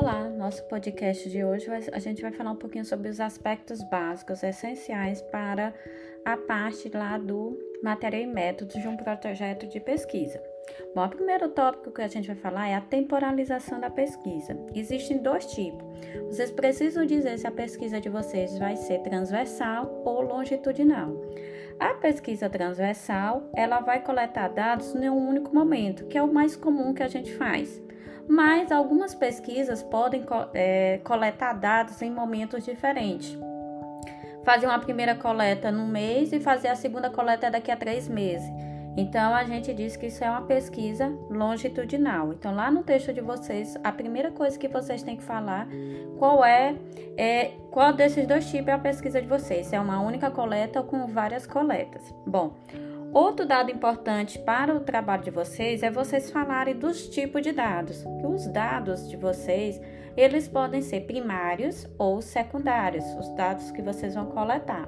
Olá, nosso podcast de hoje a gente vai falar um pouquinho sobre os aspectos básicos essenciais para a parte lá do material e métodos de um projeto de pesquisa. Bom, o primeiro tópico que a gente vai falar é a temporalização da pesquisa. Existem dois tipos. Vocês precisam dizer se a pesquisa de vocês vai ser transversal ou longitudinal. A pesquisa transversal, ela vai coletar dados em um único momento, que é o mais comum que a gente faz mas algumas pesquisas podem é, coletar dados em momentos diferentes. Fazer uma primeira coleta no mês e fazer a segunda coleta daqui a três meses. Então a gente diz que isso é uma pesquisa longitudinal. Então lá no texto de vocês, a primeira coisa que vocês têm que falar qual é, é qual desses dois tipos é a pesquisa de vocês. Se é uma única coleta ou com várias coletas. Bom, Outro dado importante para o trabalho de vocês é vocês falarem dos tipos de dados. Que os dados de vocês, eles podem ser primários ou secundários, os dados que vocês vão coletar.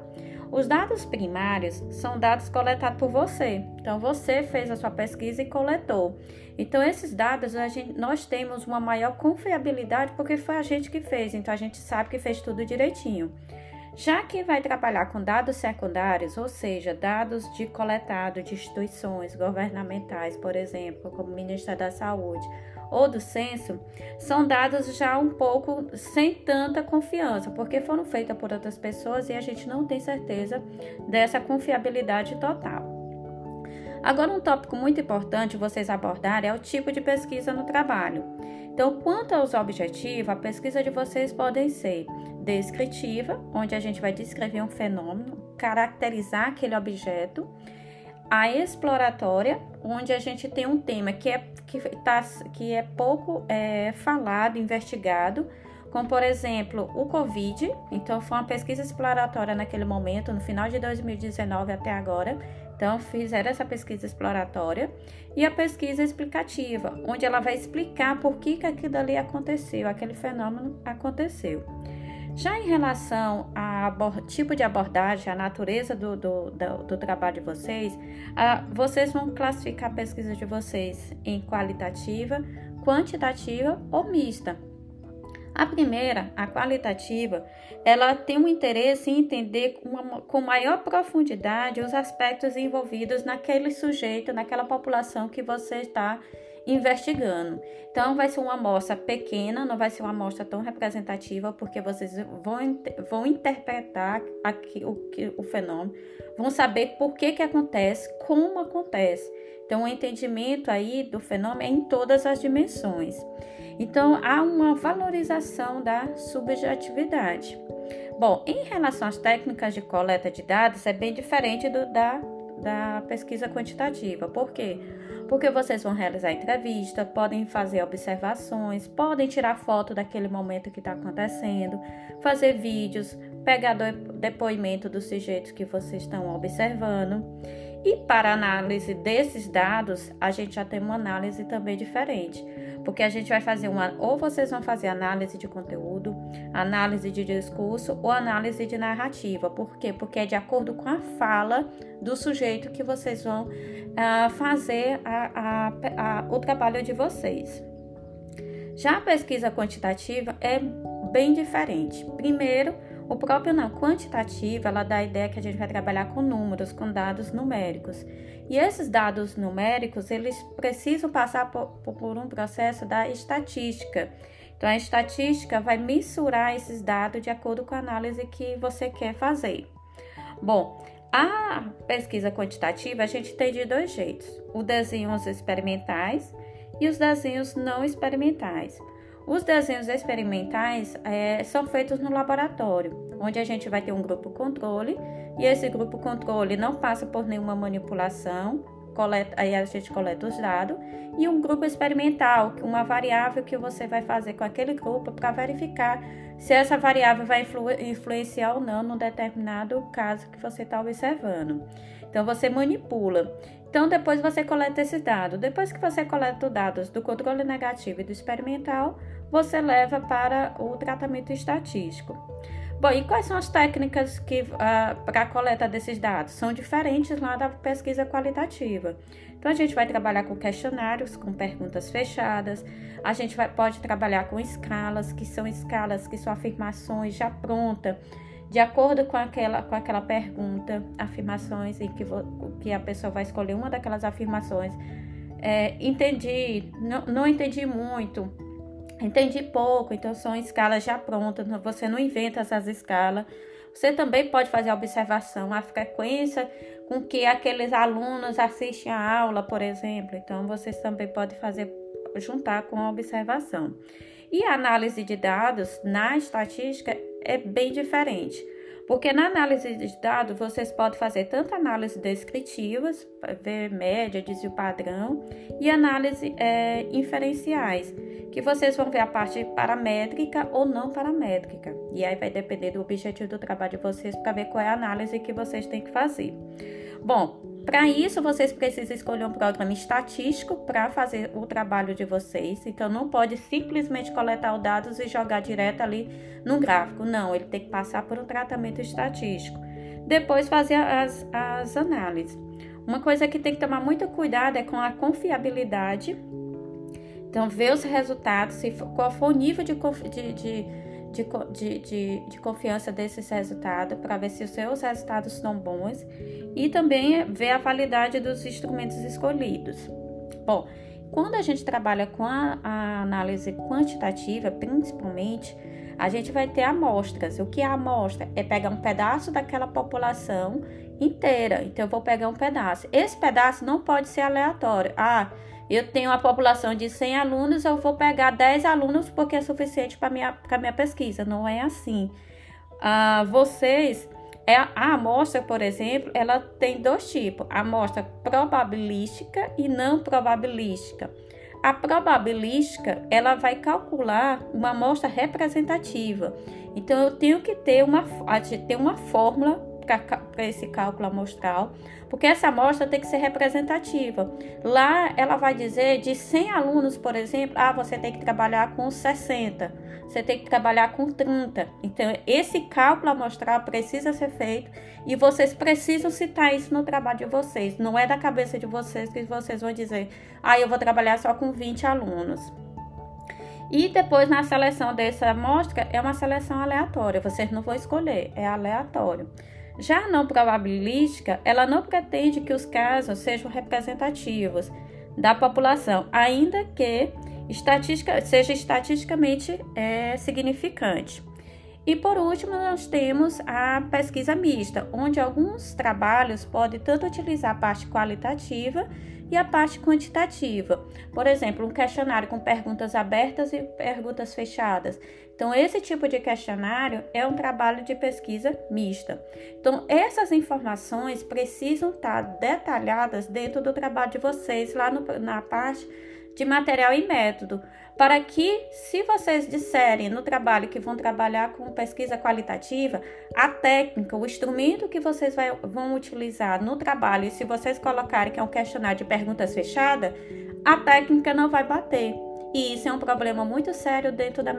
Os dados primários são dados coletados por você. Então, você fez a sua pesquisa e coletou. Então, esses dados, gente, nós temos uma maior confiabilidade porque foi a gente que fez. Então, a gente sabe que fez tudo direitinho. Já que vai trabalhar com dados secundários, ou seja, dados de coletado de instituições governamentais, por exemplo, como Ministério da Saúde ou do censo, são dados já um pouco sem tanta confiança, porque foram feitos por outras pessoas e a gente não tem certeza dessa confiabilidade total. Agora, um tópico muito importante vocês abordarem é o tipo de pesquisa no trabalho. Então, quanto aos objetivos, a pesquisa de vocês podem ser descritiva, onde a gente vai descrever um fenômeno, caracterizar aquele objeto, a exploratória, onde a gente tem um tema que é, que tá, que é pouco é, falado, investigado, como por exemplo o Covid. Então, foi uma pesquisa exploratória naquele momento, no final de 2019 até agora, então, fizeram essa pesquisa exploratória e a pesquisa explicativa, onde ela vai explicar por que, que aquilo ali aconteceu, aquele fenômeno aconteceu. Já em relação ao tipo de abordagem, a natureza do, do, do, do trabalho de vocês, vocês vão classificar a pesquisa de vocês em qualitativa, quantitativa ou mista. A primeira, a qualitativa, ela tem um interesse em entender uma, com maior profundidade os aspectos envolvidos naquele sujeito, naquela população que você está investigando. Então, vai ser uma amostra pequena, não vai ser uma amostra tão representativa, porque vocês vão, vão interpretar aqui, o, o fenômeno, vão saber por que, que acontece, como acontece. Então, o entendimento aí do fenômeno é em todas as dimensões. Então, há uma valorização da subjetividade. Bom, em relação às técnicas de coleta de dados, é bem diferente do, da, da pesquisa quantitativa. Por quê? Porque vocês vão realizar entrevista, podem fazer observações, podem tirar foto daquele momento que está acontecendo, fazer vídeos, pegar depoimento dos sujeitos que vocês estão observando. E para análise desses dados, a gente já tem uma análise também diferente, porque a gente vai fazer uma, ou vocês vão fazer análise de conteúdo, análise de discurso ou análise de narrativa. Por quê? Porque é de acordo com a fala do sujeito que vocês vão uh, fazer a, a, a, o trabalho de vocês. Já a pesquisa quantitativa é bem diferente. Primeiro, o próprio não quantitativo, ela dá a ideia que a gente vai trabalhar com números, com dados numéricos. E esses dados numéricos, eles precisam passar por, por um processo da estatística. Então, a estatística vai mensurar esses dados de acordo com a análise que você quer fazer. Bom, a pesquisa quantitativa a gente tem de dois jeitos: os desenhos experimentais e os desenhos não experimentais. Os desenhos experimentais é, são feitos no laboratório, onde a gente vai ter um grupo controle e esse grupo controle não passa por nenhuma manipulação, coleta, aí a gente coleta os dados, e um grupo experimental, uma variável que você vai fazer com aquele grupo para verificar se essa variável vai influ, influenciar ou não no determinado caso que você está observando. Então você manipula. Então depois você coleta esse dado. Depois que você coleta os dados do controle negativo e do experimental, você leva para o tratamento estatístico. Bom, e quais são as técnicas que uh, para a coleta desses dados? São diferentes lá da pesquisa qualitativa. Então, a gente vai trabalhar com questionários, com perguntas fechadas, a gente vai, pode trabalhar com escalas, que são escalas que são afirmações já prontas, de acordo com aquela, com aquela pergunta, afirmações em que, que a pessoa vai escolher uma daquelas afirmações. É, entendi, não, não entendi muito, entendi pouco, então são escalas já prontas, você não inventa essas escalas. Você também pode fazer a observação, a frequência com que aqueles alunos assistem a aula, por exemplo. Então, vocês também podem fazer juntar com a observação. E a análise de dados na estatística é bem diferente. Porque na análise de dados vocês podem fazer tanto análise descritivas, ver média, desvio padrão, e análise é, inferenciais, que vocês vão ver a parte paramétrica ou não paramétrica. E aí vai depender do objetivo do trabalho de vocês para ver qual é a análise que vocês têm que fazer. Bom, para isso, vocês precisam escolher um programa estatístico para fazer o trabalho de vocês. Então, não pode simplesmente coletar os dados e jogar direto ali no gráfico. Não, ele tem que passar por um tratamento estatístico. Depois, fazer as, as análises. Uma coisa que tem que tomar muito cuidado é com a confiabilidade. Então, ver os resultados, se, qual for o nível de, de, de de, de, de, de confiança desses resultados para ver se os seus resultados são bons e também ver a validade dos instrumentos escolhidos. Bom, quando a gente trabalha com a, a análise quantitativa, principalmente, a gente vai ter amostras. O que é amostra? É pegar um pedaço daquela população inteira. Então, eu vou pegar um pedaço. Esse pedaço não pode ser aleatório. Ah, eu tenho uma população de 100 alunos, eu vou pegar 10 alunos porque é suficiente para minha, a minha pesquisa. Não é assim. Ah, vocês, é, a amostra, por exemplo, ela tem dois tipos: amostra probabilística e não probabilística. A probabilística, ela vai calcular uma amostra representativa. Então, eu tenho que ter uma, ter uma fórmula para esse cálculo amostral, porque essa amostra tem que ser representativa. Lá ela vai dizer de 100 alunos, por exemplo, ah, você tem que trabalhar com 60, você tem que trabalhar com 30. Então, esse cálculo amostral precisa ser feito e vocês precisam citar isso no trabalho de vocês. Não é da cabeça de vocês que vocês vão dizer, ah, eu vou trabalhar só com 20 alunos. E depois na seleção dessa amostra é uma seleção aleatória, vocês não vão escolher, é aleatório. Já a não probabilística, ela não pretende que os casos sejam representativos da população, ainda que seja estatisticamente é, significante. E por último, nós temos a pesquisa mista, onde alguns trabalhos podem tanto utilizar a parte qualitativa e a parte quantitativa. Por exemplo, um questionário com perguntas abertas e perguntas fechadas. Então, esse tipo de questionário é um trabalho de pesquisa mista. Então, essas informações precisam estar detalhadas dentro do trabalho de vocês, lá no, na parte de material e método, para que, se vocês disserem no trabalho que vão trabalhar com pesquisa qualitativa, a técnica, o instrumento que vocês vai, vão utilizar no trabalho, e se vocês colocarem que é um questionário de perguntas fechada, a técnica não vai bater. E isso é um problema muito sério dentro da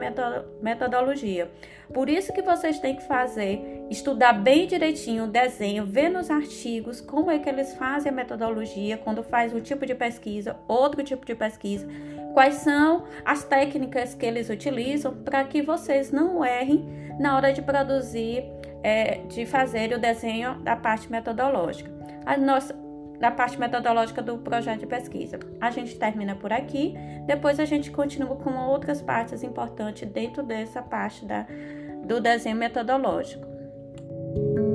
metodologia. Por isso que vocês têm que fazer, estudar bem direitinho o desenho, ver nos artigos como é que eles fazem a metodologia, quando faz um tipo de pesquisa, outro tipo de pesquisa, quais são as técnicas que eles utilizam para que vocês não errem na hora de produzir, é, de fazer o desenho da parte metodológica. A nossa, da parte metodológica do projeto de pesquisa. A gente termina por aqui, depois a gente continua com outras partes importantes dentro dessa parte da, do desenho metodológico. Thank you